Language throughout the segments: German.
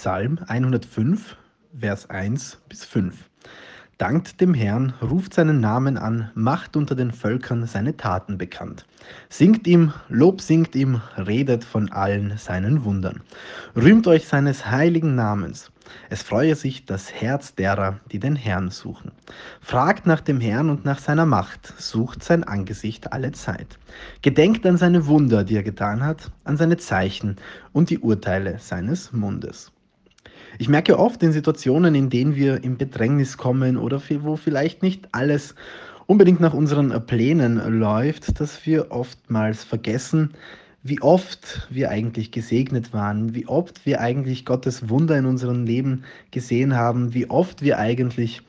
Psalm 105, Vers 1 bis 5. Dankt dem Herrn, ruft seinen Namen an, macht unter den Völkern seine Taten bekannt. Singt ihm, Lob singt ihm, redet von allen seinen Wundern. Rühmt euch seines heiligen Namens. Es freue sich das Herz derer, die den Herrn suchen. Fragt nach dem Herrn und nach seiner Macht, sucht sein Angesicht alle Zeit. Gedenkt an seine Wunder, die er getan hat, an seine Zeichen und die Urteile seines Mundes. Ich merke oft in Situationen, in denen wir in Bedrängnis kommen oder wo vielleicht nicht alles unbedingt nach unseren Plänen läuft, dass wir oftmals vergessen, wie oft wir eigentlich gesegnet waren, wie oft wir eigentlich Gottes Wunder in unserem Leben gesehen haben, wie oft wir eigentlich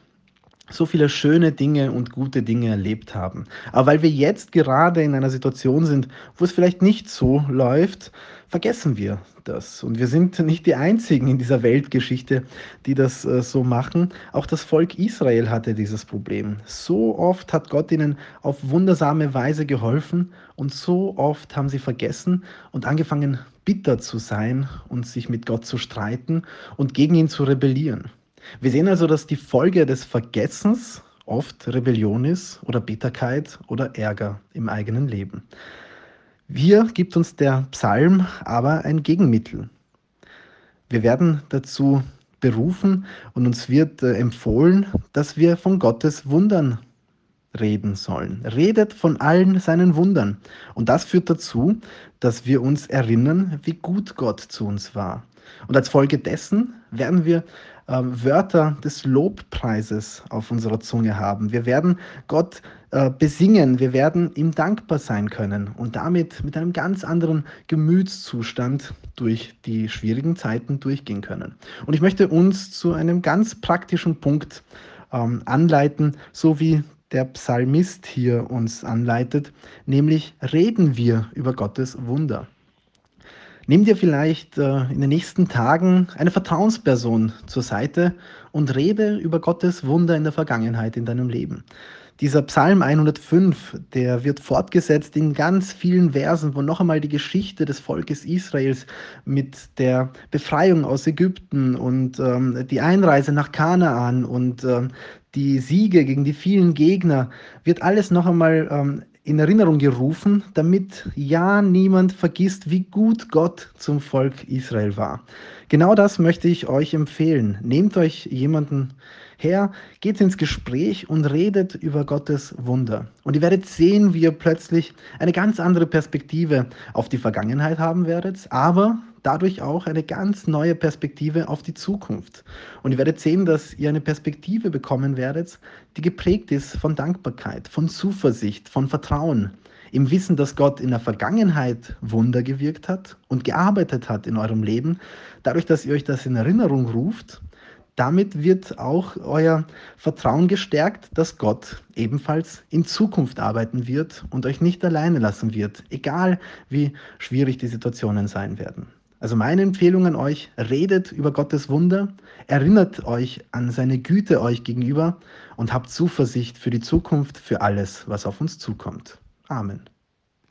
so viele schöne Dinge und gute Dinge erlebt haben. Aber weil wir jetzt gerade in einer Situation sind, wo es vielleicht nicht so läuft, vergessen wir das. Und wir sind nicht die Einzigen in dieser Weltgeschichte, die das äh, so machen. Auch das Volk Israel hatte dieses Problem. So oft hat Gott ihnen auf wundersame Weise geholfen und so oft haben sie vergessen und angefangen bitter zu sein und sich mit Gott zu streiten und gegen ihn zu rebellieren. Wir sehen also, dass die Folge des Vergessens oft Rebellion ist oder Bitterkeit oder Ärger im eigenen Leben. Hier gibt uns der Psalm aber ein Gegenmittel. Wir werden dazu berufen und uns wird äh, empfohlen, dass wir von Gottes Wundern reden sollen. Redet von allen seinen Wundern. Und das führt dazu, dass wir uns erinnern, wie gut Gott zu uns war. Und als Folge dessen werden wir äh, Wörter des Lobpreises auf unserer Zunge haben. Wir werden Gott äh, besingen, wir werden ihm dankbar sein können und damit mit einem ganz anderen Gemütszustand durch die schwierigen Zeiten durchgehen können. Und ich möchte uns zu einem ganz praktischen Punkt ähm, anleiten, so wie der Psalmist hier uns anleitet, nämlich reden wir über Gottes Wunder. Nimm dir vielleicht äh, in den nächsten Tagen eine Vertrauensperson zur Seite und rede über Gottes Wunder in der Vergangenheit in deinem Leben. Dieser Psalm 105, der wird fortgesetzt in ganz vielen Versen, wo noch einmal die Geschichte des Volkes Israels mit der Befreiung aus Ägypten und ähm, die Einreise nach Kanaan und ähm, die Siege gegen die vielen Gegner, wird alles noch einmal ähm, in Erinnerung gerufen, damit ja niemand vergisst, wie gut Gott zum Volk Israel war. Genau das möchte ich euch empfehlen. Nehmt euch jemanden her, geht ins Gespräch und redet über Gottes Wunder. Und ihr werdet sehen, wie ihr plötzlich eine ganz andere Perspektive auf die Vergangenheit haben werdet, aber dadurch auch eine ganz neue Perspektive auf die Zukunft. Und ihr werdet sehen, dass ihr eine Perspektive bekommen werdet, die geprägt ist von Dankbarkeit, von Zuversicht, von Vertrauen. Im Wissen, dass Gott in der Vergangenheit Wunder gewirkt hat und gearbeitet hat in eurem Leben, dadurch, dass ihr euch das in Erinnerung ruft, damit wird auch euer Vertrauen gestärkt, dass Gott ebenfalls in Zukunft arbeiten wird und euch nicht alleine lassen wird, egal wie schwierig die Situationen sein werden. Also meine Empfehlung an euch, redet über Gottes Wunder, erinnert euch an seine Güte euch gegenüber und habt Zuversicht für die Zukunft, für alles, was auf uns zukommt. Amen.